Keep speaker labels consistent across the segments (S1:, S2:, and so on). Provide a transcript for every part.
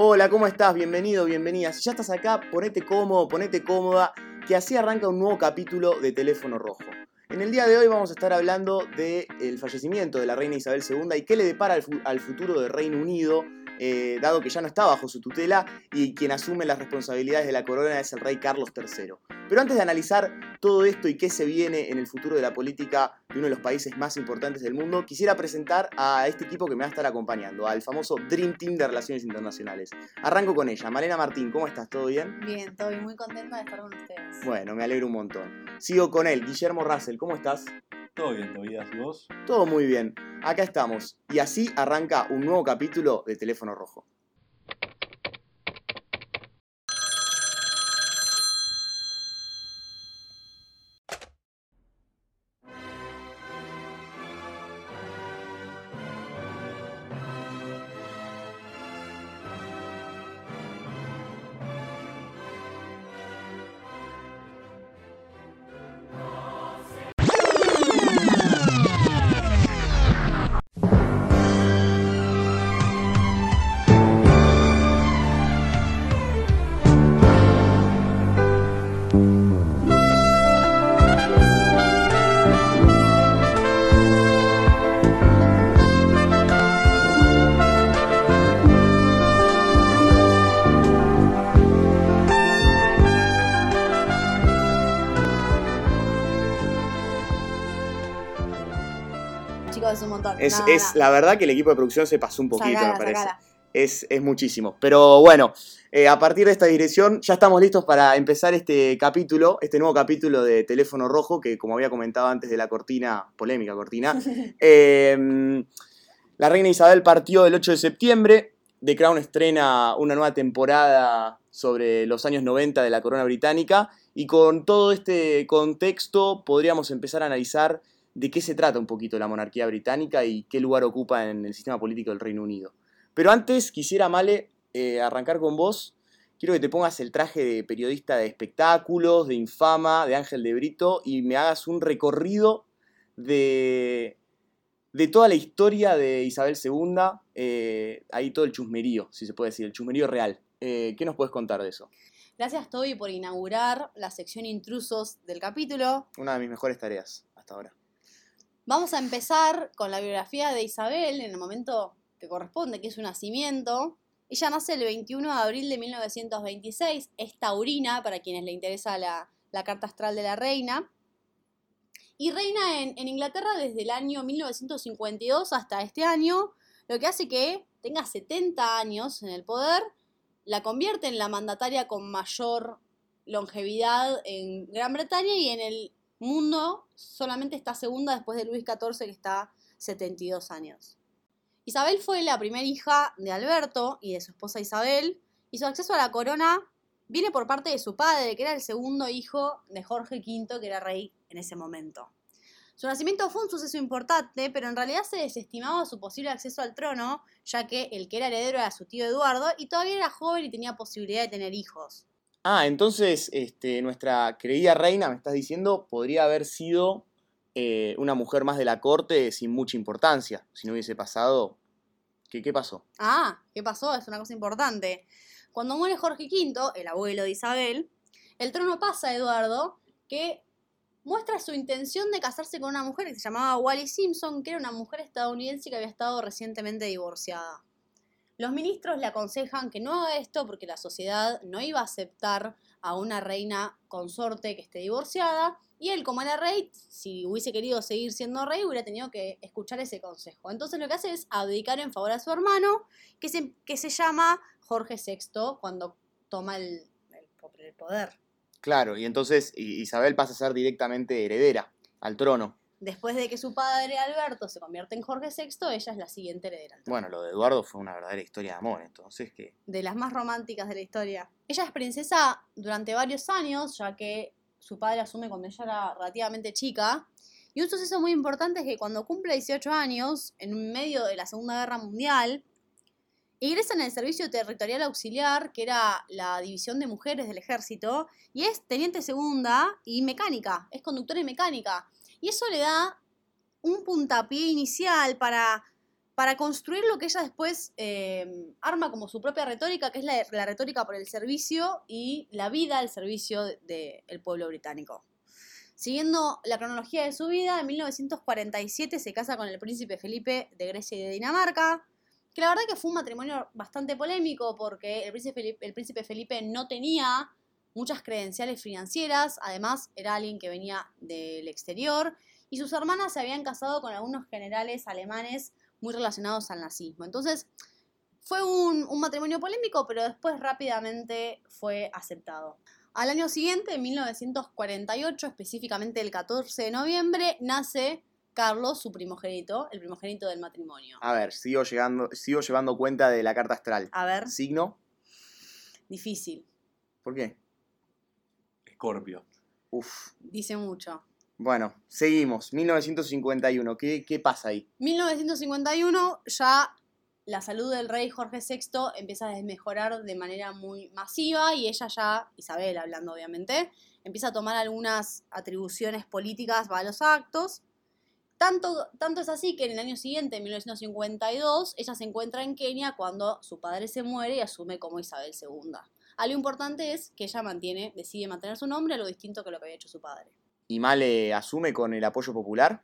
S1: Hola, ¿cómo estás? Bienvenido, bienvenida. Si ya estás acá, ponete cómodo, ponete cómoda, que así arranca un nuevo capítulo de Teléfono Rojo. En el día de hoy vamos a estar hablando del fallecimiento de la reina Isabel II y qué le depara al, fu- al futuro del Reino Unido, eh, dado que ya no está bajo su tutela y quien asume las responsabilidades de la corona es el rey Carlos III. Pero antes de analizar todo esto y qué se viene en el futuro de la política de uno de los países más importantes del mundo, quisiera presentar a este equipo que me va a estar acompañando, al famoso Dream Team de Relaciones Internacionales. Arranco con ella. Malena Martín, ¿cómo estás? ¿Todo bien?
S2: Bien, estoy muy contenta de estar con ustedes.
S1: Bueno, me alegro un montón. Sigo con él, Guillermo Russell, ¿cómo estás?
S3: Todo bien, Tobias, ¿y vos?
S1: Todo muy bien. Acá estamos. Y así arranca un nuevo capítulo de Teléfono Rojo.
S2: Es
S1: la verdad que el equipo de producción se pasó un poquito,
S2: Sacala,
S1: me parece.
S2: sacala.
S1: Es, es muchísimo. Pero bueno, eh, a partir de esta dirección ya estamos listos para empezar este capítulo, este nuevo capítulo de Teléfono Rojo, que como había comentado antes de la cortina, polémica cortina, eh, la reina Isabel partió el 8 de septiembre, The Crown estrena una nueva temporada sobre los años 90 de la corona británica, y con todo este contexto podríamos empezar a analizar de qué se trata un poquito la monarquía británica y qué lugar ocupa en el sistema político del Reino Unido. Pero antes quisiera, Male, eh, arrancar con vos. Quiero que te pongas el traje de periodista de espectáculos, de infama, de Ángel de Brito y me hagas un recorrido de, de toda la historia de Isabel II, eh, ahí todo el chusmerío, si se puede decir, el chusmerío real. Eh, ¿Qué nos puedes contar de eso?
S2: Gracias, Toby, por inaugurar la sección intrusos del capítulo.
S1: Una de mis mejores tareas hasta ahora.
S2: Vamos a empezar con la biografía de Isabel en el momento que corresponde, que es su nacimiento. Ella nace el 21 de abril de 1926, es taurina, para quienes le interesa la, carta astral de la reina. Y reina en, en Inglaterra desde el año 1952 hasta este año, lo que hace que tenga 70 años en el poder, la convierte en la mandataria con mayor longevidad en Gran Bretaña y en el mundo solamente está segunda después de Luis XIV que está 72 años. Isabel fue la primera hija de Alberto y de su esposa Isabel y su acceso a la corona viene por parte de su padre, que era el segundo hijo de Jorge V, que era rey en ese momento. Su nacimiento fue un suceso importante, pero en realidad se desestimaba su posible acceso al trono, ya que el que era heredero era su tío Eduardo y todavía era joven y tenía posibilidad de tener hijos.
S1: Ah, entonces este, nuestra querida reina, me estás diciendo, podría haber sido eh, una mujer más de la corte sin mucha importancia. Si no hubiese pasado, ¿qué, qué pasó?
S2: Ah, ¿qué pasó? Es una cosa importante. Cuando muere Jorge V, el abuelo de Isabel, el trono pasa a Eduardo, que muestra su intención de casarse con una mujer que se llamaba Wally Simpson, que era una mujer estadounidense que había estado recientemente divorciada. Los ministros le aconsejan que no haga esto porque la sociedad no iba a aceptar a una reina consorte que esté divorciada. Y él, como era rey, si hubiese querido seguir siendo rey, hubiera tenido que escuchar ese consejo. Entonces lo que hace es abdicar en favor a su hermano, que se, que se llama Jorge VI, cuando toma el, el- poder.
S1: Claro, y entonces Isabel pasa a ser directamente heredera al trono.
S2: Después de que su padre Alberto se convierte en Jorge VI, ella es la siguiente heredera. al trono.
S1: Bueno, lo de Eduardo fue una verdadera historia de amor, entonces que...
S2: de las más románticas de la historia. Ella es princesa durante varios años, ya que su padre asume cuando ella era relativamente chica. Y un suceso muy importante es que cuando cumple 18 años, en medio de la Segunda Guerra Mundial, ingresa en el Servicio Territorial Auxiliar, que era la división de mujeres del ejército, y es teniente segunda y mecánica, es conductora y mecánica. Y eso le da un puntapié inicial para para construir lo que ella después eh, arma como su propia retórica, que es la, la retórica por el servicio y la vida al servicio del pueblo británico. Siguiendo la cronología de su vida, en 1947 se casa con el príncipe Felipe de Grecia y de Dinamarca, que la verdad que fue un matrimonio bastante polémico porque el príncipe el príncipe Felipe no tenía muchas credenciales financieras, además era alguien que venía del exterior y sus hermanas se habían casado con algunos generales alemanes muy relacionados al nazismo. Entonces, fue un, un, matrimonio polémico, pero después rápidamente fue aceptado. Al año siguiente, en 1948, específicamente el 14 de noviembre, nace Carlos, su primogénito, el primogénito del matrimonio.
S1: A ver, sigo, llegando, sigo llevando cuenta de la carta astral.
S2: A ver.
S1: ¿Signo?
S2: Difícil.
S1: ¿Por qué?
S3: Escorpio.
S1: Uf.
S2: Dice mucho.
S1: Bueno, seguimos. 1951. ¿Qué, ¿Qué pasa ahí?
S2: 1951 ya la salud del rey Jorge VI empieza a desmejorar de manera muy masiva y ella ya, Isabel hablando obviamente, empieza a tomar algunas atribuciones políticas para los actos. Tanto, tanto es así que en el año siguiente, en 1952, ella se encuentra en Kenia cuando su padre se muere y asume como Isabel II. Algo importante es que ella mantiene, decide mantener su nombre, lo distinto que lo que había hecho su padre.
S1: ¿Y Male asume con el apoyo popular?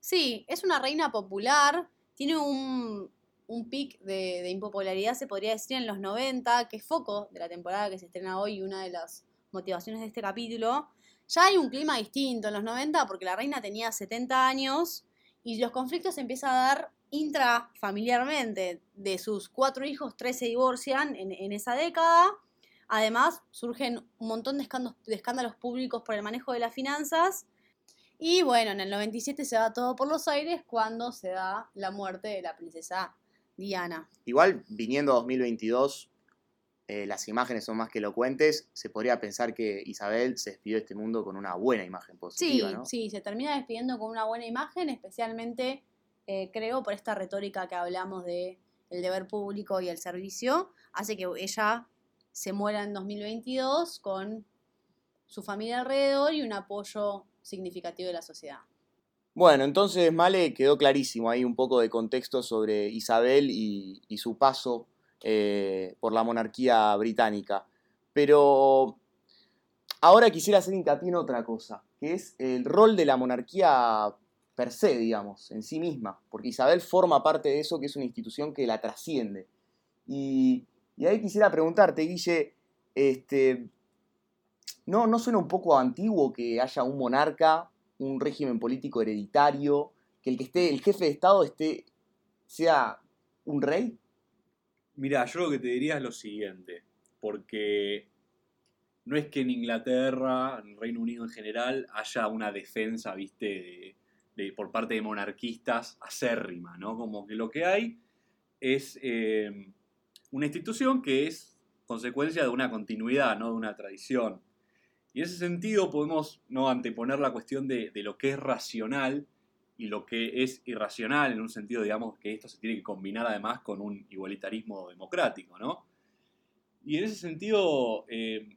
S2: Sí, es una reina popular, tiene un, un pic de, de, impopularidad, se podría decir, en los 90, que es foco de la temporada que se estrena hoy y una de las motivaciones de este capítulo. Ya hay un clima distinto en los 90 porque la reina tenía 70 años y los conflictos se empiezan a dar intrafamiliarmente. De sus cuatro hijos, tres se divorcian en, en esa década. Además, surgen un montón de escándalos, de escándalos públicos por el manejo de las finanzas. Y bueno, en el 97 se va todo por los aires cuando se da la muerte de la princesa Diana.
S1: Igual, viniendo a 2022, eh, las imágenes son más que elocuentes. Se podría pensar que Isabel se despidió de este mundo con una buena imagen positiva,
S2: sí,
S1: ¿no?
S2: Sí, se termina despidiendo con una buena imagen, especialmente, eh, creo, por esta retórica que hablamos de el deber público y el servicio. Hace que ella se muera en 2022 con su familia alrededor y un apoyo significativo de la sociedad.
S1: Bueno, entonces Male quedó clarísimo ahí un poco de contexto sobre Isabel y, su paso eh, por la monarquía británica. Pero ahora quisiera hacer hincapié en otra cosa, que es el rol de la monarquía per se, digamos, en sí misma, porque Isabel forma parte de eso que es una institución que la trasciende. Y, y ahí quisiera preguntarte, Guille, este, ¿no, ¿no suena un poco antiguo que haya un monarca un régimen político hereditario, que el que esté, el jefe de Estado esté, sea un rey?
S3: Mira, yo lo que te diría es lo siguiente, porque no es que en Inglaterra, en Reino Unido en general, haya una defensa, viste, por parte de monarquistas acérrima, ¿no? Como que lo que hay es eh, una institución que es consecuencia de una continuidad, no de una tradición. Y en ese sentido podemos ¿no? anteponer la cuestión de, de, lo que es racional y lo que es irracional, en un sentido, digamos, que esto se tiene que combinar además con un igualitarismo democrático, ¿no? Y en ese sentido, eh,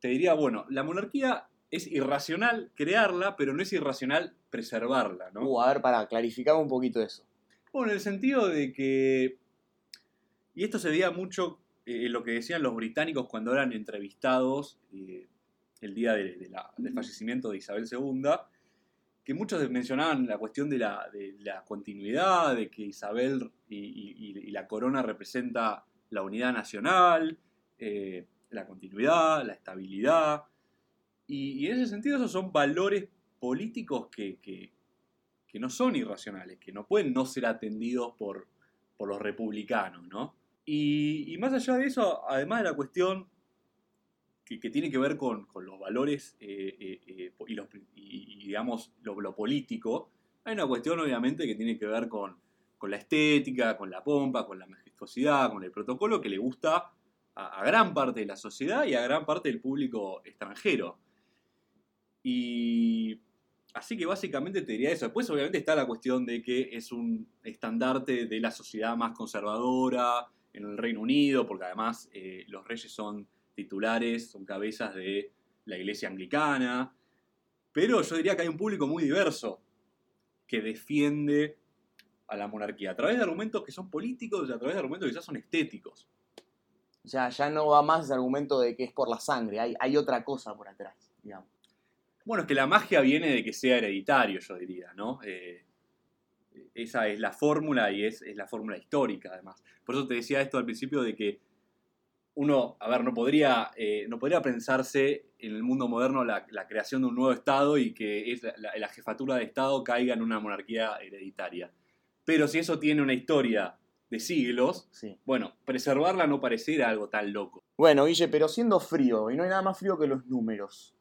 S3: te diría, bueno, la monarquía es irracional crearla, pero no es irracional preservarla, ¿no?
S1: Uh, a ver, para clarificar un poquito eso.
S3: Bueno, en el sentido de que, y esto se veía mucho eh, lo que decían los británicos cuando eran entrevistados, eh, el día del fallecimiento de Isabel II, que muchos mencionaban la cuestión de la, continuidad, de que Isabel y, la corona representa la unidad nacional, eh, la continuidad, la estabilidad. Y, en ese sentido esos son valores políticos que, no son irracionales, que no pueden no ser atendidos por los republicanos, ¿no? Y, más allá de eso, además de la cuestión que, tiene que ver con, los valores eh, eh, eh, y, digamos, lo, lo, político, hay una cuestión obviamente que tiene que ver con, con, la estética, con la pompa, con la majestuosidad, con el protocolo que le gusta a, a, gran parte de la sociedad y a gran parte del público extranjero. Y así que básicamente te diría eso. Después obviamente está la cuestión de que es un estandarte de la sociedad más conservadora en el Reino Unido, porque además eh, los reyes son titulares, son cabezas de la iglesia anglicana, pero yo diría que hay un público muy diverso que defiende a la monarquía? A través de argumentos que son políticos y a través de argumentos que quizás son estéticos.
S1: O sea, ya no va más ese argumento de que es por la sangre, hay, hay otra cosa por atrás, digamos.
S3: Bueno, es que la magia viene de que sea hereditario, yo diría, ¿no? Eh, esa es la fórmula y es, es la fórmula histórica, además. Por eso te decía esto al principio de que uno, a ver, no podría, eh, no podría pensarse en el mundo moderno la, la creación de un nuevo Estado y que es la, la- la jefatura de Estado caiga en una monarquía hereditaria. Pero si eso tiene una historia de siglos,
S1: Sí.
S3: bueno, preservarla no pareciera algo tan loco.
S1: Bueno, Guille, pero siendo frío, y no hay nada más frío que los números,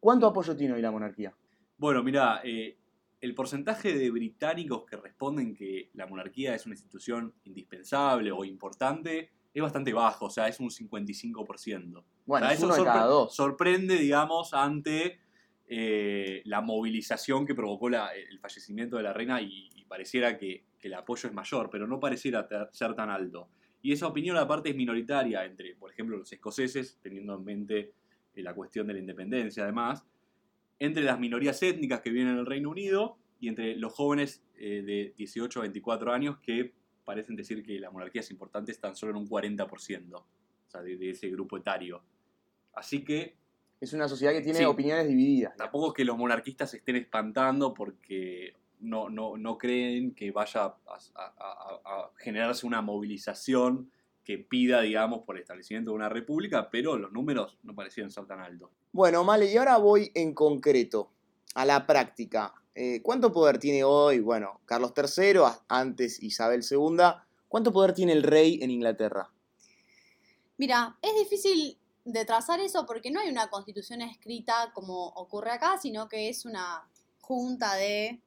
S1: ¿cuánto apoyo tiene hoy la monarquía?
S3: Bueno, mira, eh, el porcentaje de británicos que responden que la monarquía es una institución indispensable o importante es bastante bajo, o sea, es un 55%.
S1: Bueno,
S3: O sea,
S1: es uno de
S3: sorpre-
S1: cada dos.
S3: Sorprende, digamos, ante eh, la movilización que provocó la- el fallecimiento de la reina y, y pareciera que, que el apoyo es mayor, pero no pareciera ter- ser tan alto. Y esa opinión aparte es minoritaria entre, por ejemplo, los escoceses, teniendo en mente eh, la cuestión de la independencia además, entre las minorías étnicas que viven en el Reino Unido y entre los jóvenes eh, de 18 a 24 años que parecen decir que la monarquía es importante tan solo en un 40%, o sea, de, de ese grupo etario. Así que
S1: Es una sociedad que tiene
S3: Sí.
S1: opiniones divididas.
S3: tampoco es que los monarquistas se estén espantando porque no, no, no creen que vaya a, a- a- a generarse una movilización que pida, digamos, por el establecimiento de una república, pero los números no parecían ser tan altos.
S1: Bueno, Male, y ahora voy en concreto a la práctica. Eh, ¿Cuánto poder tiene hoy, bueno, Carlos III, antes Isabel II? ¿Cuánto poder tiene el rey en Inglaterra?
S2: Mira, es difícil de trazar eso porque no hay una constitución escrita como ocurre acá, sino que es una junta de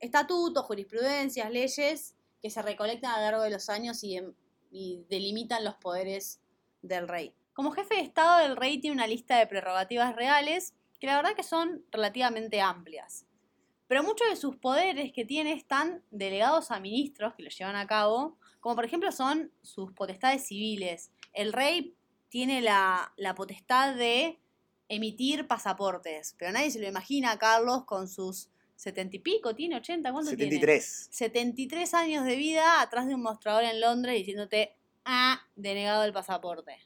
S2: estatutos, jurisprudencias, leyes que se recolectan a lo largo de los años y, em- y delimitan los poderes del rey. Como jefe de Estado, el rey tiene una lista de prerrogativas reales que la verdad que son relativamente amplias. Pero muchos de sus poderes que tiene están delegados a ministros que los llevan a cabo, como por ejemplo son sus potestades civiles. El rey tiene la, la potestad de emitir pasaportes, pero nadie se lo imagina a Carlos con sus setenta y pico, tiene 80, ¿cuánto tiene?
S1: 73.
S2: 73 años de vida atrás de un mostrador en Londres diciéndote, ah, denegado el pasaporte.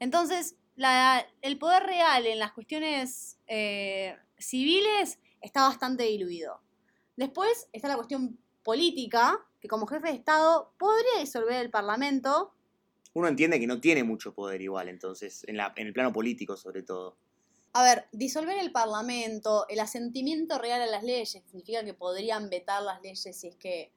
S2: Entonces, la- el poder real en las cuestiones eh, civiles está bastante diluido. Después está la cuestión política, que como jefe de Estado podría disolver el Parlamento,
S1: Uno entiende que no tiene mucho poder igual, entonces, en, la, en el plano político sobre todo.
S2: A ver, disolver el Parlamento, el asentimiento real a las leyes, significa que podrían vetar las leyes si es que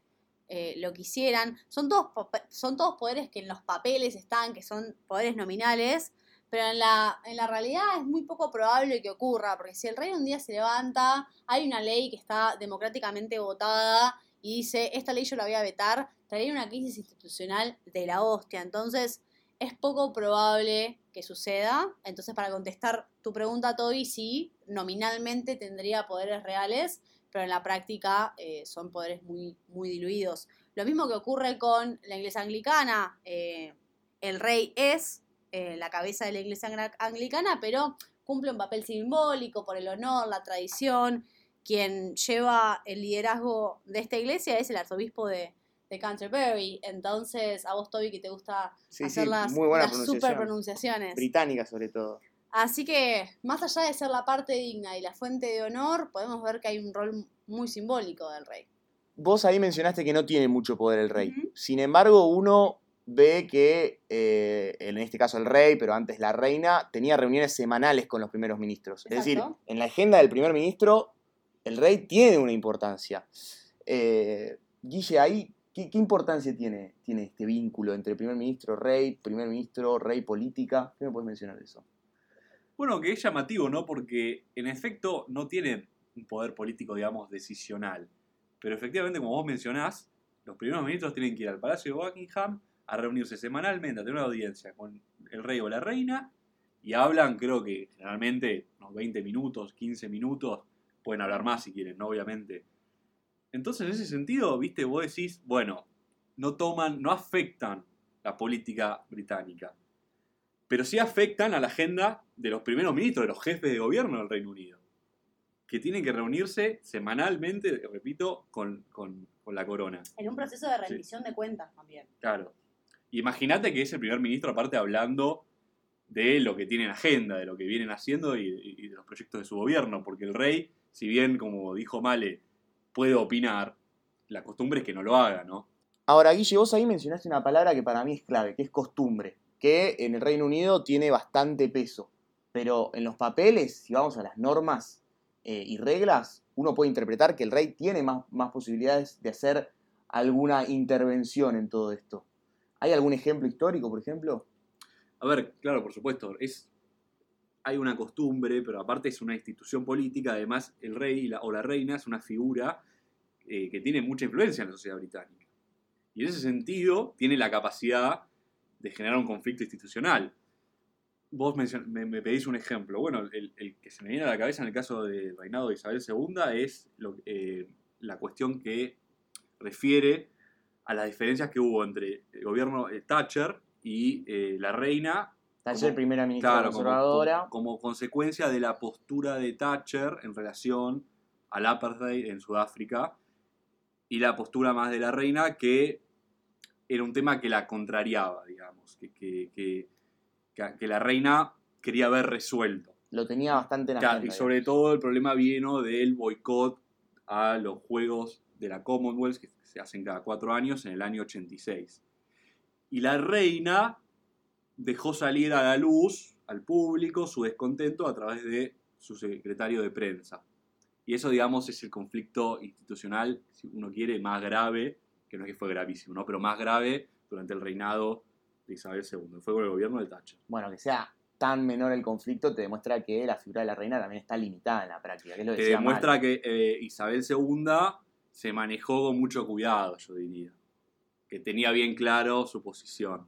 S2: eh, lo quisieran. Son todos, son todos poderes que en los papeles están, que son poderes nominales, pero en la, en la realidad es muy poco probable que ocurra, porque si el rey un día se levanta, hay una ley que está democráticamente votada y dice, esta ley yo la voy a vetar, traería una crisis institucional de la hostia. Entonces, es poco probable que suceda. Entonces, para contestar tu pregunta, Toby, sí, nominalmente tendría poderes reales, pero en la práctica eh, son poderes muy, muy diluidos. Lo mismo que ocurre con la iglesia anglicana. eh, el rey es eh, la cabeza de la iglesia anglicana, pero cumple un papel simbólico por el honor, la tradición. Quien lleva el liderazgo de esta iglesia es el arzobispo de, de Canterbury. Entonces, a vos, Toby, que te gusta
S1: Sí,
S2: hacer
S1: sí,
S2: las,
S1: muy buena
S2: las super pronunciaciones.
S1: Británica sobre todo.
S2: Así que, más allá de ser la parte digna y la fuente de honor, podemos ver que hay un rol muy simbólico del rey.
S1: Vos ahí mencionaste que no tiene mucho poder el rey. Sin embargo, uno ve que, eh, en este caso el rey, pero antes la reina, tenía reuniones semanales con los primeros ministros. Es decir, en la agenda del primer ministro, el rey tiene una importancia. Eh, Guille, ahí, ¿qué, importancia tiene, tiene este vínculo entre primer ministro, rey, primer ministro, rey, política? ¿Qué me puedes mencionar de eso?
S3: Bueno, que es llamativo, ¿no? Porque en efecto no tiene un poder político, digamos, decisional. Pero efectivamente, como vos mencionás, los primeros ministros tienen que ir al Palacio de Buckingham a reunirse semanalmente, a tener una audiencia con el rey o la reina, y hablan, creo que generalmente, unos 20 minutos, 15 minutos, pueden hablar más si quieren, ¿no? Obviamente. Entonces, en ese sentido, viste, vos decís, bueno, no toman, no afectan la política británica pero sí afectan a la agenda de los primeros ministros, de los jefes de gobierno del Reino Unido, que tienen que reunirse semanalmente, repito, con, con- con la corona.
S2: En un proceso de rendición de cuentas también.
S3: Claro. Imagínate que es el primer ministro, aparte, hablando de lo que tiene en agenda, de lo que vienen haciendo y, y de los proyectos de su gobierno, porque el rey, si bien, como dijo Male, puede opinar, la costumbre es que no lo haga, ¿no?
S1: Ahora, Guille, vos ahí mencionaste una palabra que para mí es clave, que es costumbre, que en el Reino Unido tiene bastante peso. Pero en los papeles, si vamos a las normas eh, y reglas, uno puede interpretar que el rey tiene más, más posibilidades de hacer alguna intervención en todo esto. ¿Hay algún ejemplo histórico, por ejemplo?
S3: A ver, claro, por supuesto, es, hay una costumbre, pero aparte es una institución política, además el rey o la reina es una figura eh, que tiene mucha influencia en la sociedad británica. Y en ese sentido tiene la capacidad de generar un conflicto institucional. Vos me, me, pedís un ejemplo. Bueno, el, que se me viene a la cabeza en el caso del reinado de Isabel II es eh, la cuestión que refiere a las diferencias que hubo entre el gobierno eh, Thatcher y la reina.
S1: Thatcher, primera ministra
S3: claro,
S1: conservadora.
S3: Como, como, consecuencia de la postura de Thatcher en relación al apartheid en Sudáfrica y la postura más de la reina que era un tema que la contrariaba, digamos, que, que, que, que la reina quería ver resuelto.
S1: Lo tenía bastante en la
S3: claro, Y sobre digamos. todo el problema vino del boicot a los Juegos de la Commonwealth, que se hacen cada cuatro años, en el año 86. Y la reina dejó salir a la luz, al público, su descontento a través de su secretario de prensa. Y eso, digamos, es el conflicto institucional, si uno quiere, más grave, que no es que fue gravísimo, ¿no? pero más grave durante el reinado de Isabel II. Fue con el gobierno de Thatcher.
S1: Bueno, que sea tan menor el conflicto te demuestra que la figura de la reina también está limitada en la práctica. Que es lo
S3: te demuestra mal. que eh, Isabel II se manejó con mucho cuidado, yo diría. Que tenía bien claro su posición.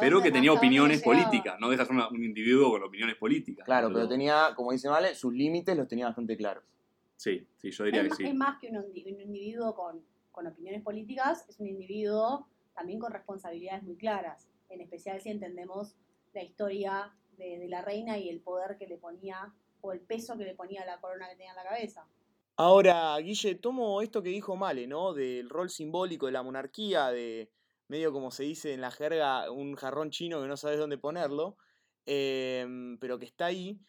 S3: Pero que tenía opiniones políticas, no dejas un, un individuo con opiniones políticas.
S1: Claro, pero tenía, como dice Vale, sus límites los tenía bastante claros.
S3: Sí, sí, yo diría
S2: es,
S3: que sí.
S2: Es más que un, un individuo con, con, opiniones políticas, es un individuo también con responsabilidades muy claras, en especial si entendemos la historia de, de, la reina y el poder que le ponía, o el peso que le ponía la corona que tenía en la cabeza.
S1: Ahora, Guille, tomo esto que dijo Male, ¿no? Del rol simbólico de la monarquía, de medio como se dice en la jerga, un jarrón chino que no sabes dónde ponerlo, eh, pero que está ahí.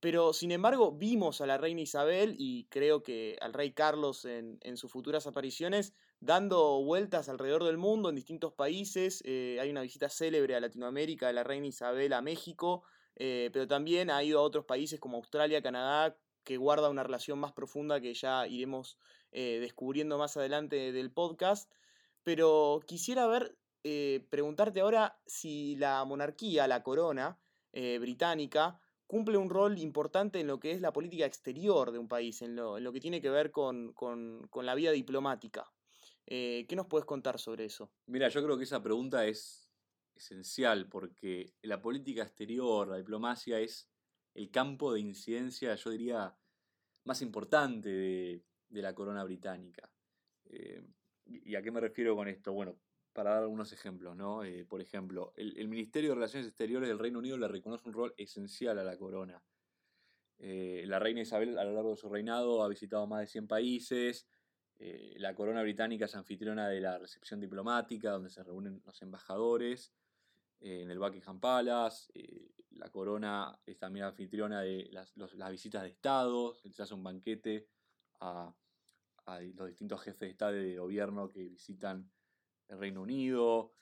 S1: Pero sin embargo, vimos a la reina Isabel y creo que al rey Carlos en, en sus futuras apariciones dando vueltas alrededor del mundo en distintos países. Eh, hay una visita célebre a Latinoamérica de la reina Isabel a México, eh, pero también ha ido a otros países como Australia, Canadá, que guarda una relación más profunda que ya iremos eh, descubriendo más adelante del podcast. Pero quisiera ver, preguntarte ahora si la monarquía, la corona británica, cumple un rol importante en lo que es la política exterior de un país, en lo, que tiene que ver con, con, la vida diplomática. Eh, ¿Qué nos puedes contar sobre eso?
S3: Mira, yo creo que esa pregunta es esencial porque la política exterior, la diplomacia es el campo de incidencia, yo diría, más importante de, la corona británica. Eh, ¿Y a qué me refiero con esto? Bueno, para dar algunos ejemplos, ¿no? Eh, por ejemplo, el, Ministerio de Relaciones Exteriores del Reino Unido le reconoce un rol esencial a la corona. Eh, la reina Isabel a lo largo de su reinado ha visitado más de 100 países. Eh, la corona británica es anfitriona de la recepción diplomática, donde se reúnen los embajadores en el Buckingham Palace. la corona es también anfitriona de las, las visitas de Estado. Se hace un banquete a, a los distintos jefes de Estado y de gobierno que visitan el Reino Unido.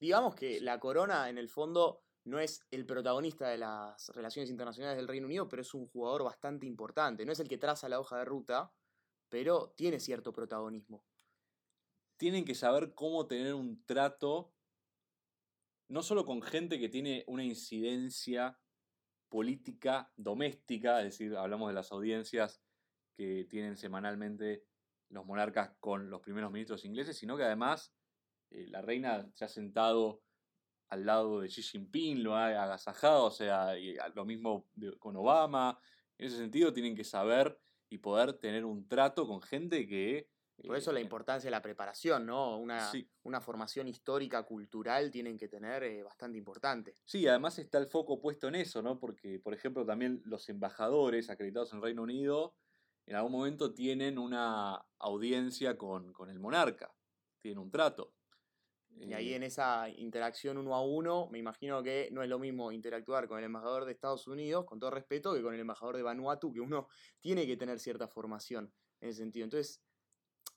S1: Digamos que la corona, en el fondo, no es el protagonista de las relaciones internacionales del Reino Unido, pero es un jugador bastante importante. No es el que traza la hoja de ruta, pero tiene cierto protagonismo.
S3: Tienen que saber cómo tener un trato, no solo con gente que tiene una incidencia política doméstica, es decir, hablamos de las audiencias que tienen semanalmente los monarcas con los primeros ministros ingleses, sino que además eh, la reina se ha sentado al lado de Xi Jinping, lo ha agasajado, o sea, y lo mismo con Obama. En ese sentido tienen que saber y poder tener un trato con gente que...
S1: Por eso eh, la importancia de la preparación, ¿no? Una, sí. una formación histórica, cultural, tienen que tener eh, bastante importante.
S3: Sí, además está el foco puesto en eso, ¿no? Porque, por ejemplo, también los embajadores acreditados en Reino Unido en algún momento tienen una audiencia con, con el monarca, tienen un trato.
S1: Y ahí
S3: Eh,
S1: en esa interacción uno a uno, me imagino que no es lo mismo interactuar con el embajador de Estados Unidos, con todo respeto, que con el embajador de Vanuatu, que uno tiene que tener cierta formación en ese sentido. Entonces,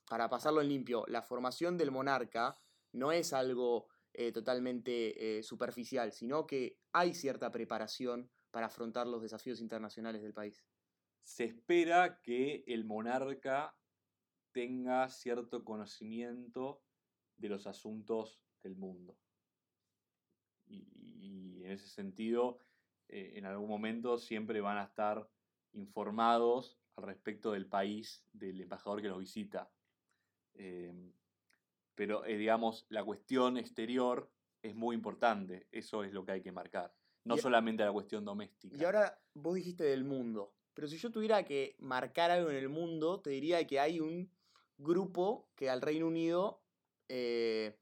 S1: para pasarlo en limpio, la formación del monarca no es algo eh, totalmente eh, superficial, sino que hay cierta preparación para afrontar los desafíos internacionales del país.
S3: Se espera que el monarca tenga cierto conocimiento de los asuntos del mundo. Y, y en ese sentido, eh, en algún momento siempre van a estar informados al respecto del país del embajador que los visita. Eh, pero, eh, digamos, la cuestión exterior es muy importante. Eso es lo que hay que marcar. No
S1: Y-
S3: solamente la cuestión doméstica.
S1: Y ahora vos dijiste del mundo, pero si yo tuviera que marcar algo en el mundo, te diría que hay un grupo que al Reino Unido eh,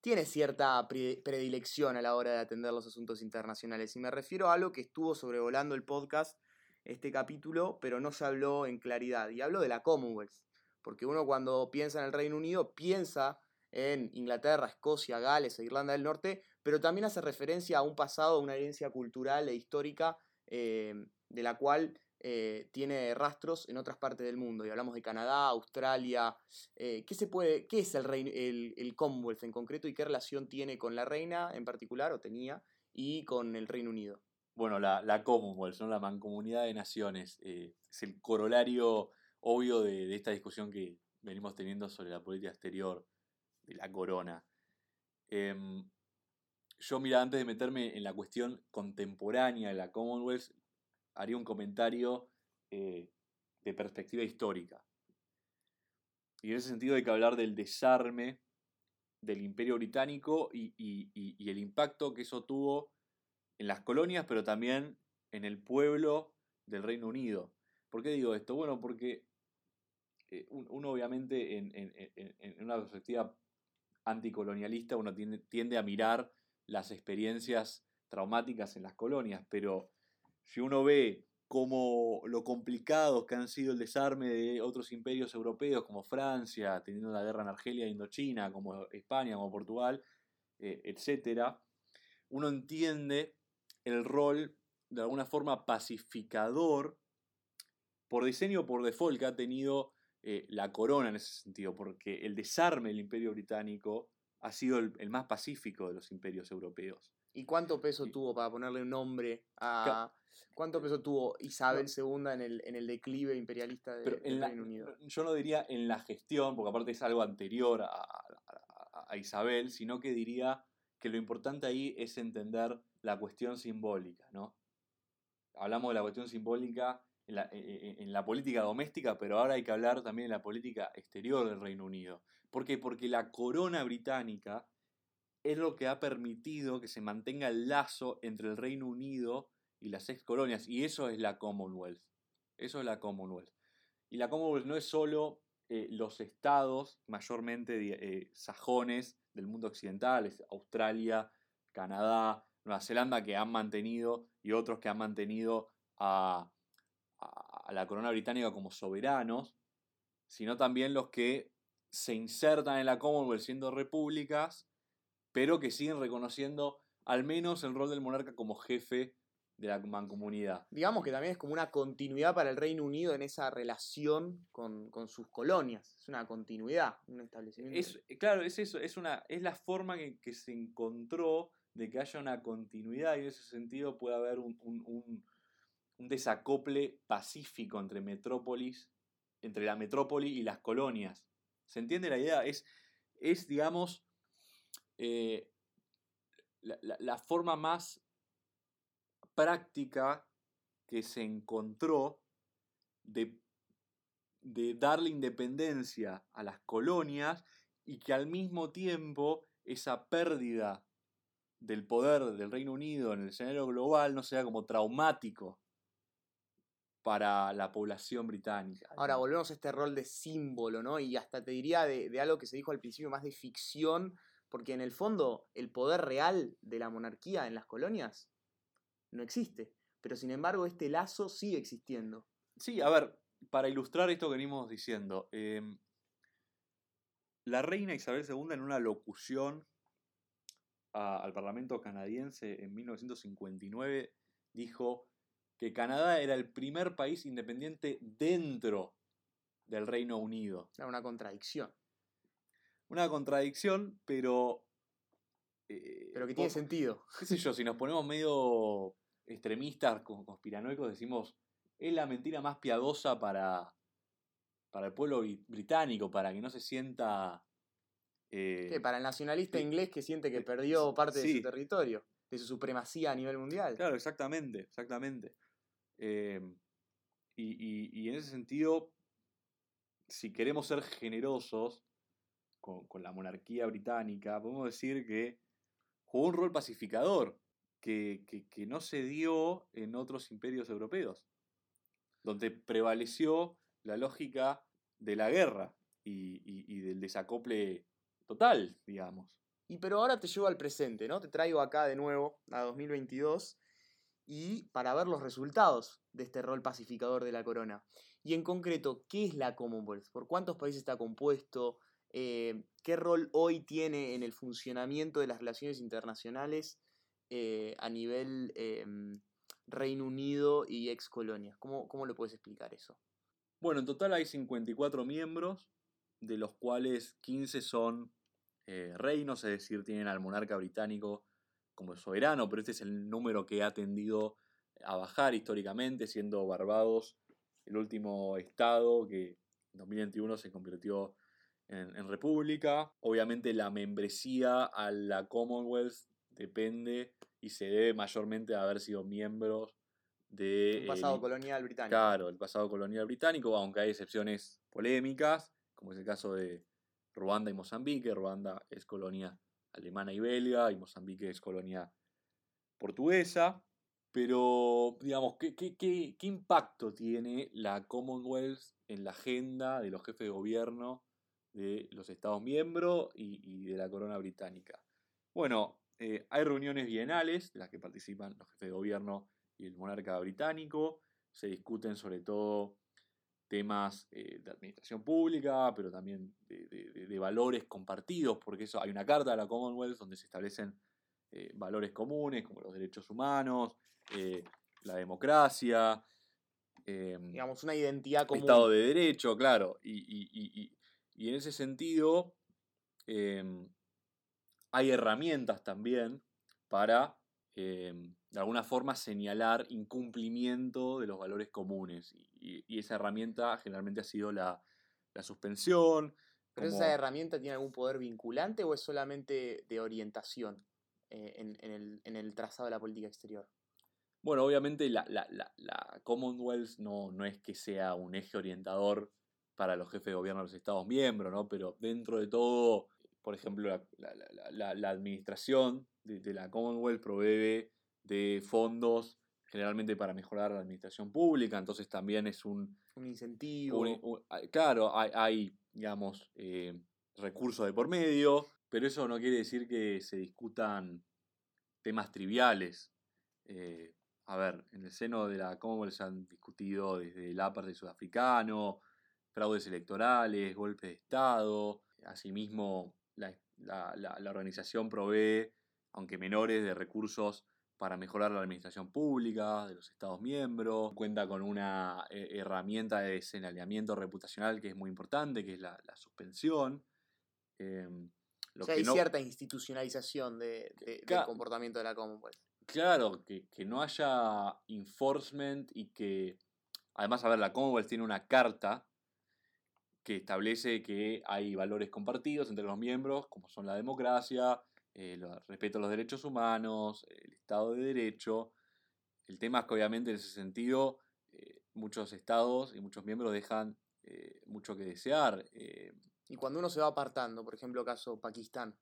S1: tiene cierta pre- predilección a la hora de atender los asuntos internacionales. Y me refiero a algo que estuvo sobrevolando el podcast, este capítulo, pero no se habló en claridad. Y hablo de la Commonwealth, porque uno cuando piensa en el Reino Unido piensa en Inglaterra, Escocia, Gales e Irlanda del Norte, pero también hace referencia a un pasado, a una herencia cultural e histórica eh, de la cual eh, tiene rastros en otras partes del mundo. Y hablamos de Canadá, Australia. eh, ¿qué, se puede, ¿Qué es el, el, Commonwealth en concreto y qué relación tiene con la reina en particular, o tenía, y con el Reino Unido?
S3: Bueno, la, la Commonwealth, ¿no? la Mancomunidad de Naciones, eh, es el corolario obvio de, de esta discusión que venimos teniendo sobre la política exterior de la corona. Em, yo, mira, antes de meterme en la cuestión contemporánea de la Commonwealth, haría un comentario eh, de perspectiva histórica. Y en ese sentido hay que hablar del desarme del Imperio Británico y, el impacto que eso tuvo en las colonias, pero también en el pueblo del Reino Unido. ¿Por qué digo esto? Bueno, porque eh, un- uno obviamente en, en- en- en una perspectiva anticolonialista uno tiende, tiende a mirar las experiencias traumáticas en las colonias, pero si uno ve cómo lo complicados que han sido el desarme de otros imperios europeos como Francia, teniendo la guerra en Argelia e Indochina, como España, como Portugal, eh, etcétera, uno entiende el rol de alguna forma pacificador por diseño o por default que ha tenido eh, la corona en ese sentido, porque el desarme del imperio británico ha sido el más pacífico de los imperios europeos.
S1: ¿Y cuánto peso tuvo, para ponerle un nombre a... ¿Cuánto peso tuvo Isabel II en el, en el declive imperialista de- del
S3: la-
S1: Reino Unido?
S3: yo no diría en la gestión, porque aparte es algo anterior a, a- a- a Isabel, sino que diría que lo importante ahí es entender la cuestión simbólica, ¿no? Hablamos de la cuestión simbólica en la, en la política doméstica, pero ahora hay que hablar también de la política exterior del Reino Unido. ¿Por qué? Porque la corona británica es lo que ha permitido que se mantenga el lazo entre el Reino Unido y las ex colonias, y eso es la Commonwealth. Eso es la Commonwealth. Y la Commonwealth no es solo eh, los estados, mayormente eh, sajones del mundo occidental, es Australia, Canadá, Nueva Zelanda, que han mantenido, y otros que han mantenido a- a la corona británica como soberanos, sino también los que se insertan en la Commonwealth siendo repúblicas, pero que siguen reconociendo al menos el rol del monarca como jefe de la mancomunidad.
S1: Digamos que también es como una continuidad para el Reino Unido en esa relación con, con sus colonias. Es una continuidad, un establecimiento.
S3: Es, eh, claro, es eso, es, una, es la forma que, que se encontró de que haya una continuidad y en ese sentido puede haber un, un- un- un desacople pacífico entre metrópolis, entre la metrópoli y las colonias. ¿Se entiende la idea? Es, es digamos, eh, la, forma más práctica que se encontró de, darle independencia a las colonias y que al mismo tiempo esa pérdida del poder del Reino Unido en el escenario global no sea como traumático para la población británica.
S1: Ahora volvemos a este rol de símbolo, ¿no? Y hasta te diría de algo que se dijo al principio más de ficción, porque en el fondo el poder real de la monarquía en las colonias no existe. Pero sin embargo este lazo sigue existiendo.
S3: Sí, a ver, para ilustrar esto que venimos diciendo, em, la reina Isabel II en una locución a- al Parlamento canadiense en 1959 dijo que Canadá era el primer país independiente dentro del Reino Unido.
S1: Era una contradicción.
S3: Una contradicción, pero... eh,
S1: Pero que tiene sentido.
S3: qué sé yo, si nos ponemos medio extremistas, con- conspiranoicos, decimos, es la mentira más piadosa para, para el pueblo bri- británico, para que no se sienta... eh,
S1: ¿Qué? Para el nacionalista inglés que siente que perdió parte de su territorio, de su supremacía a nivel mundial.
S3: Claro, exactamente, exactamente. Eh, y, y- y en ese sentido, si queremos ser generosos con, la monarquía británica, podemos decir que jugó un rol pacificador que, que- no se dio en otros imperios europeos, donde prevaleció la lógica de la guerra y, y- y del desacople total, digamos.
S1: Y pero ahora te llevo al presente, ¿no? Te traigo acá de nuevo a 2022 y para ver los resultados de este rol pacificador de la corona. Y en concreto, ¿qué es la Commonwealth? ¿Por cuántos países está compuesto? Eh, ¿Qué rol hoy tiene en el funcionamiento de las relaciones internacionales eh, a nivel eh, Reino Unido y ex colonias? ¿Cómo, ¿Cómo lo puedes explicar eso?
S3: Bueno, en total hay 54 miembros, de los cuales 15 son eh, reinos, es decir, tienen al monarca británico como soberano, pero este es el número que ha tendido a bajar históricamente, siendo Barbados el último estado que en 2021 se convirtió en, en república. Obviamente la membresía a la Commonwealth depende y se debe mayormente a haber sido miembros de...
S1: Un pasado
S3: el-
S1: colonial británico.
S3: Claro, el pasado colonial británico, aunque hay excepciones polémicas, como es el caso de Ruanda y Mozambique. Ruanda es colonia alemana y belga, y Mozambique es colonia portuguesa. Pero, digamos, ¿qué, qué- qué- qué impacto tiene la Commonwealth en la agenda de los jefes de gobierno de los Estados miembros y, y de la corona británica? Bueno, eh, hay reuniones bienales de las que participan los jefes de gobierno y el monarca británico. Se discuten sobre todo temas eh, de administración pública, pero también de, de- de- de valores compartidos, porque eso hay una carta de la Commonwealth donde se establecen eh, valores comunes como los derechos humanos, la democracia,
S1: Digamos, una identidad común.
S3: Estado de Derecho, claro. Y, y- y- y- en ese sentido, eh, hay herramientas también para, eh, de alguna forma, señalar incumplimiento de los valores comunes. Y, y esa herramienta generalmente ha sido la, la suspensión.
S1: ¿Pero
S3: como-
S1: esa herramienta tiene algún poder vinculante o es solamente de orientación eh, en, en el, en el trazado de la política exterior?
S3: Bueno, obviamente la, la- la- la Commonwealth no, no es que sea un eje orientador para los jefes de gobierno de los Estados miembros, ¿no? Pero dentro de todo, por ejemplo, la, la- la- la- la administración de, de la Commonwealth provee de fondos generalmente para mejorar la administración pública, entonces también es un...
S1: Un incentivo.
S3: un- un- hay- claro, hay, hay, digamos, eh, recursos de por medio, pero eso no quiere decir que se discutan temas triviales. Eh, a ver, en el seno de la Commonwealth se han discutido desde el apartheid sudafricano, fraudes electorales, golpes de Estado. Asimismo, la, la- la- la organización provee, aunque menores, de recursos para mejorar la administración pública de los Estados miembros. Cuenta con una eh, herramienta de señalamiento reputacional que es muy importante, que es la, la suspensión. Em, lo
S1: o sea,
S3: que
S1: hay
S3: no-
S1: cierta institucionalización de- de- del comportamiento de la Commonwealth.
S3: Claro, que, que no haya enforcement y que, además, a ver, la Commonwealth tiene una carta que establece que hay valores compartidos entre los miembros, como son la democracia, eh, el respeto a los derechos humanos, el Estado de Derecho. El tema es que obviamente en ese sentido eh, muchos estados y muchos miembros dejan eh, mucho que desear.
S1: Y cuando uno se va apartando, por ejemplo, caso Pakistán,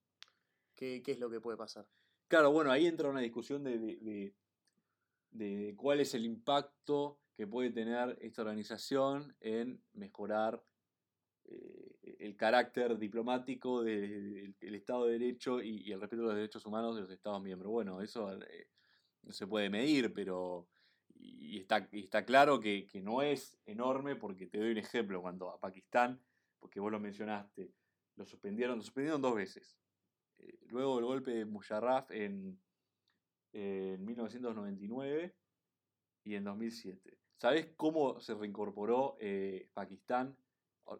S1: ¿qué, qué es lo que puede pasar?
S3: Claro, bueno, ahí entra una discusión de, de- de- de cuál es el impacto que puede tener esta organización en mejorar eh, el carácter diplomático del Estado de Derecho y, el respeto a los derechos humanos de los Estados miembros. Bueno, eso eh, no se puede medir, pero y está, claro que, no es enorme porque te doy un ejemplo, cuando a Pakistán, porque vos lo mencionaste, lo suspendieron, lo suspendieron dos veces. Eh, luego el golpe de Musharraf en, en 1999 y en 2007. ¿Sabés cómo se reincorporó Pakistán?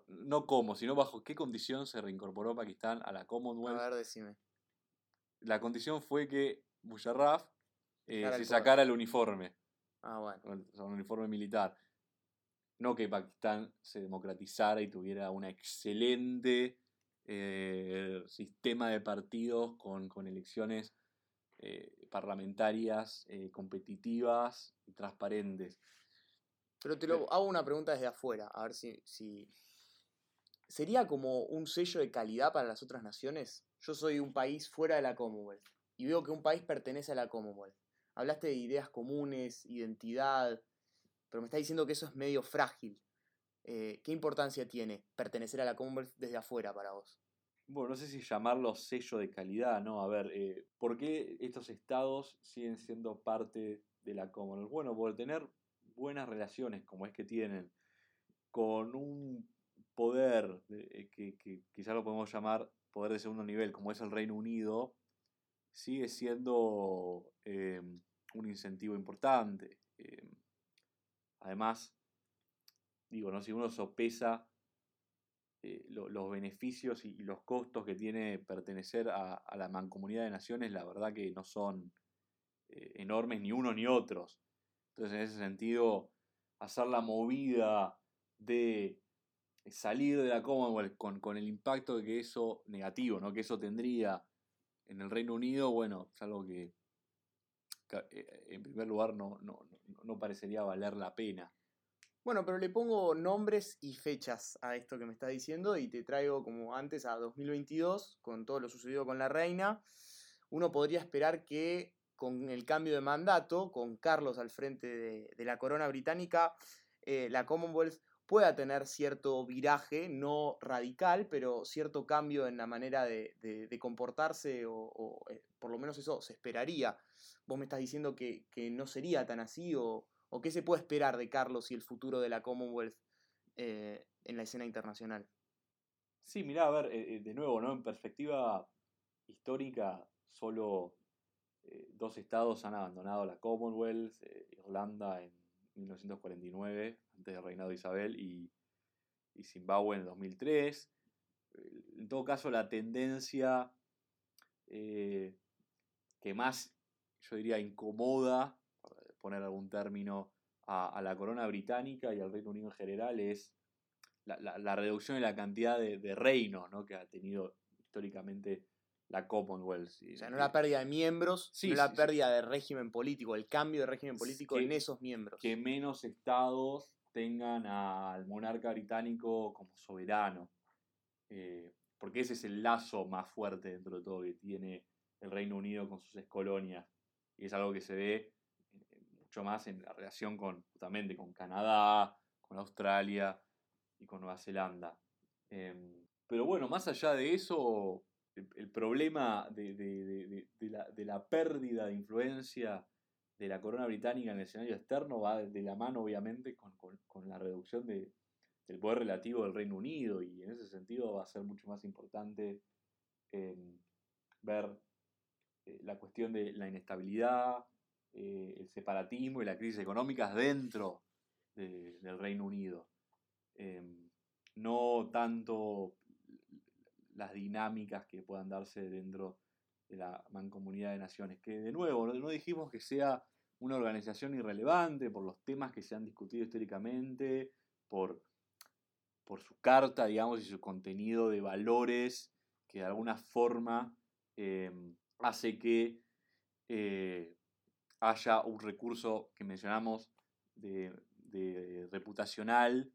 S3: No cómo, sino bajo qué condición se reincorporó Pakistán a la
S1: A
S3: Commonwealth.
S1: ver, decime.
S3: La condición fue que Musharraf eh, se sacara el uniforme,
S1: Ah, bueno.
S3: un uniforme militar. No que Pakistán se democratizara y tuviera una excelente eh, sistema de partidos con, con elecciones eh, parlamentarias competitivas y transparentes.
S1: Pero te lo hago una pregunta desde afuera, a ver si, si. ¿Sería como un sello de calidad para las otras naciones? Yo soy un país fuera de la Commonwealth y veo que un país pertenece a la Commonwealth. Hablaste de ideas comunes, identidad, pero me está diciendo que eso es medio frágil. Eh, ¿Qué importancia tiene pertenecer a la Commonwealth desde afuera para vos?
S3: Bueno, no sé si llamarlo sello de calidad, ¿no? A ver, eh, ¿por qué estos estados siguen siendo parte de la Commonwealth? Bueno, por tener buenas relaciones como es que tienen con un poder eh, que, quizás lo podemos llamar poder de segundo nivel, como es el Reino Unido, sigue siendo eh, un incentivo importante. Eh, además, digo, ¿no? si uno sopesa lo- los beneficios y, los costos que tiene pertenecer a, la mancomunidad de naciones, la verdad que no son enormes ni uno ni otros. Entonces, en ese sentido, hacer la movida de salir de la Commonwealth con, con el impacto que eso negativo, ¿no? que eso tendría en el Reino Unido, bueno, es algo que, que, eh, en primer lugar no, no, no- no parecería valer la pena.
S1: Bueno, pero le pongo nombres y fechas a esto que me está diciendo y te traigo como antes a 2022, con todo lo sucedido con la reina. Uno podría esperar que con el cambio de mandato, con Carlos al frente de, de la corona británica, eh, la Commonwealth pueda tener cierto viraje, no radical, pero cierto cambio en la manera de, comportarse, o, eh, por lo menos eso se esperaría. Vos me estás diciendo que, no sería tan así, o, o qué se puede esperar de Carlos y el futuro de la Commonwealth eh, en la escena internacional.
S3: Sí, mirá, a ver, eh, de nuevo, ¿no? En perspectiva histórica, solo dos estados han abandonado la Commonwealth, Irlanda en 1949, antes del reinado de Isabel, y, y Zimbabue en el 2003. Eh, En todo caso, la tendencia eh, que más, yo diría, incomoda, por poner algún término, a, la corona británica y al Reino Unido en general es la, la- reducción en la cantidad de, de reinos ¿no? que ha tenido históricamente la Commonwealth. Y-
S1: O sea, no la pérdida de miembros,
S3: Sí,
S1: sino la
S3: sí.
S1: pérdida de régimen político, el cambio de régimen político
S3: Que-
S1: en esos miembros.
S3: que menos estados tengan al monarca británico como soberano. Eh, porque ese es el lazo más fuerte dentro de todo que tiene el Reino Unido con sus colonias. Y es algo que se ve eh, mucho más en la relación con, justamente con Canadá, con Australia y con Nueva Zelanda. Eh, pero bueno, más allá de eso, el, problema de, la, pérdida de influencia de la corona británica en el escenario externo va de la mano, obviamente, con, la reducción de- del poder relativo del Reino Unido y en ese sentido va a ser mucho más importante eh, ver eh, la cuestión de la inestabilidad, eh, el separatismo y la crisis económica dentro de- del Reino Unido. Eh, no tanto las dinámicas que puedan darse dentro de la mancomunidad de naciones, que de nuevo no, dijimos que sea una organización irrelevante por los temas que se han discutido históricamente, por, por su carta, digamos, y su contenido de valores que de alguna forma eh, hace que eh, haya un recurso que mencionamos de reputacional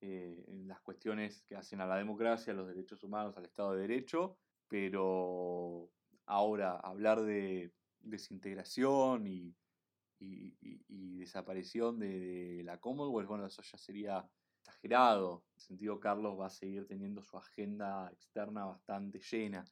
S3: eh, las cuestiones que hacen a la democracia, a los derechos humanos, al Estado de Derecho, pero ahora hablar de desintegración y, desaparición de, la Commonwealth, bueno, eso ya sería exagerado. En sentido, Carlos va a seguir teniendo su agenda externa bastante llena.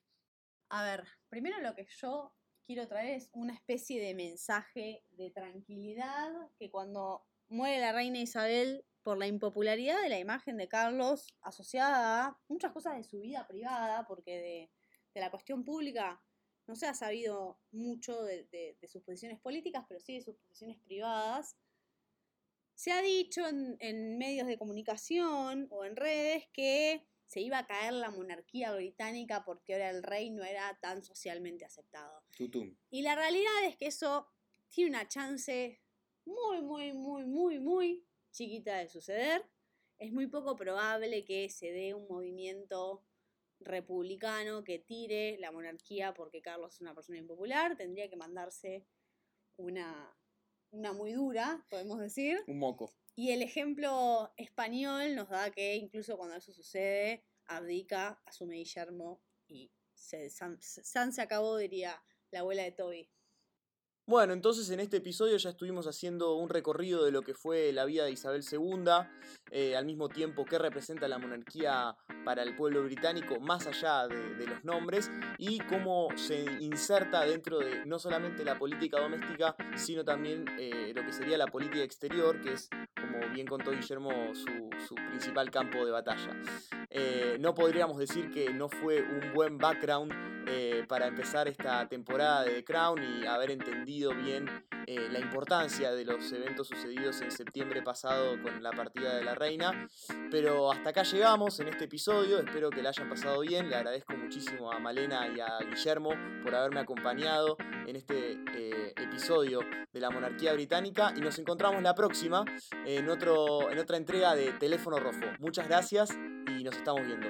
S2: A ver, primero lo que yo quiero traer es una especie de mensaje de tranquilidad que cuando muere la reina Isabel por la impopularidad de la imagen de Carlos asociada a muchas cosas de su vida privada, porque de, de la cuestión pública no se ha sabido mucho de, de, de, sus posiciones políticas, pero sí de sus posiciones privadas. Se ha dicho en, en medios de comunicación o en redes que se iba a caer la monarquía británica porque ahora el rey no era tan socialmente aceptado.
S3: Tutum.
S2: Y la realidad es que eso tiene una chance muy, muy, muy, muy, muy chiquita de suceder. Es muy poco probable que se dé un movimiento republicano que tire la monarquía porque Carlos es una persona impopular. Tendría que mandarse una, una muy dura, podemos decir.
S1: Un moco.
S2: Y el ejemplo español nos da que incluso cuando eso sucede, abdica, asume Guillermo y se, San, San se acabó, diría la abuela de Toby.
S1: Bueno, entonces en este episodio ya estuvimos haciendo un recorrido de lo que fue la vida de Isabel II, eh, al mismo tiempo qué representa la monarquía para el pueblo británico, más allá de, los nombres, y cómo se inserta dentro de no solamente la política doméstica, sino también eh, lo que sería la política exterior, que es, como bien contó Guillermo, su, su principal campo de batalla. Eh, no podríamos decir que no fue un buen background eh, para empezar esta temporada de The Crown y haber entendido bien eh, la importancia de los eventos sucedidos en septiembre pasado con la partida de la reina. Pero hasta acá llegamos en este episodio, espero que la hayan pasado bien, le agradezco muchísimo a Malena y a Guillermo por haberme acompañado en este eh, episodio de la monarquía británica y nos encontramos la próxima en, otro, en otra entrega de Teléfono Rojo. Muchas gracias y nos estamos viendo.